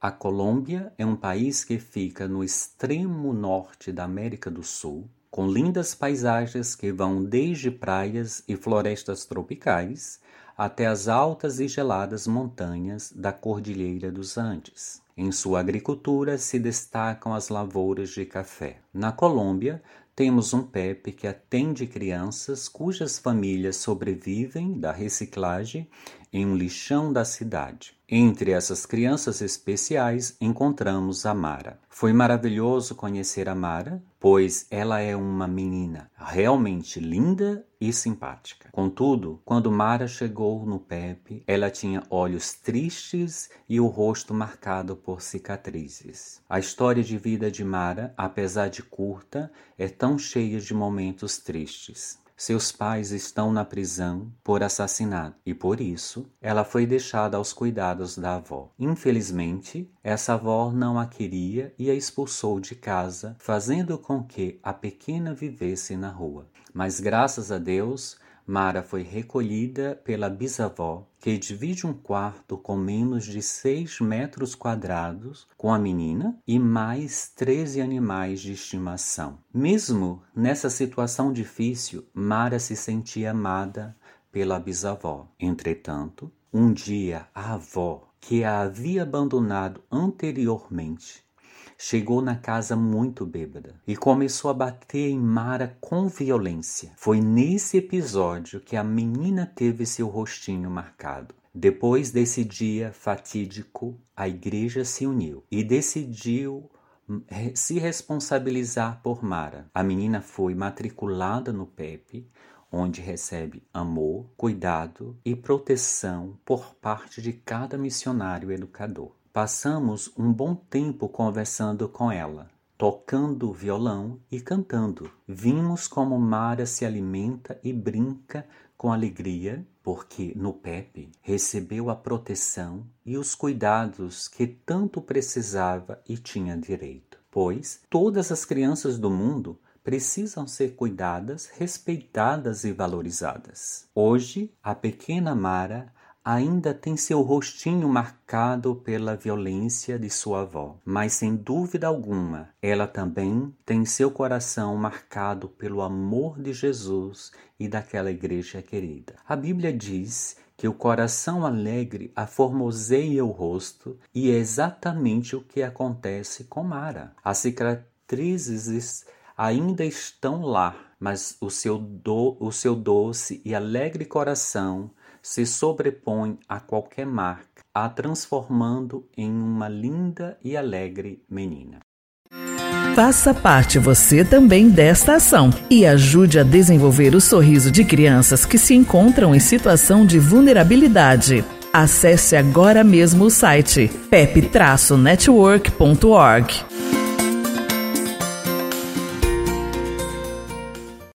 a Colômbia é um país que fica no extremo norte da América do Sul, com lindas paisagens que vão desde praias e florestas tropicais até as altas e geladas montanhas da Cordilheira dos Andes. Em sua agricultura se destacam as lavouras de café. Na Colômbia, temos um PEP que atende crianças cujas famílias sobrevivem da reciclagem em um lixão da cidade. Entre essas crianças especiais encontramos a Mara. Foi maravilhoso conhecer a Mara, pois ela é uma menina realmente linda e simpática. Contudo, quando Mara chegou no Pepe, ela tinha olhos tristes e o rosto marcado por cicatrizes. A história de vida de Mara, apesar de curta, é tão cheia de momentos tristes. Seus pais estão na prisão por assassinato e por isso ela foi deixada aos cuidados da avó. Infelizmente, essa avó não a queria e a expulsou de casa, fazendo com que a pequena vivesse na rua. Mas graças a Deus, Mara foi recolhida pela bisavó, que divide um quarto com menos de seis metros quadrados com a menina e mais 13 animais de estimação. Mesmo nessa situação difícil, Mara se sentia amada pela bisavó. Entretanto, um dia a avó, que a havia abandonado anteriormente, chegou na casa muito bêbada e começou a bater em Mara com violência. Foi nesse episódio que a menina teve seu rostinho marcado. Depois desse dia fatídico, a igreja se uniu e decidiu hum, se responsabilizar por Mara. A menina foi matriculada no PEP, onde recebe amor, cuidado e proteção por parte de cada missionário educador. Passamos um bom tempo conversando com ela, tocando violão e cantando. Vimos como Mara se alimenta e brinca com alegria, porque no Pepe recebeu a proteção e os cuidados que tanto precisava e tinha direito. Pois todas as crianças do mundo precisam ser cuidadas, respeitadas e valorizadas. Hoje, a pequena Mara ainda tem seu rostinho marcado pela violência de sua avó, mas sem dúvida alguma, ela também tem seu coração marcado pelo amor de Jesus e daquela igreja querida. A Bíblia diz que o coração alegre aformoseia o rosto, e é exatamente o que acontece com Mara. As cicatrizes ainda estão lá, mas o seu, do, o seu doce e alegre coração se sobrepõe a qualquer marca, a transformando em uma linda e alegre menina. Faça parte você também desta ação e ajude a desenvolver o sorriso de crianças que se encontram em situação de vulnerabilidade. Acesse agora mesmo o site pep-network.org.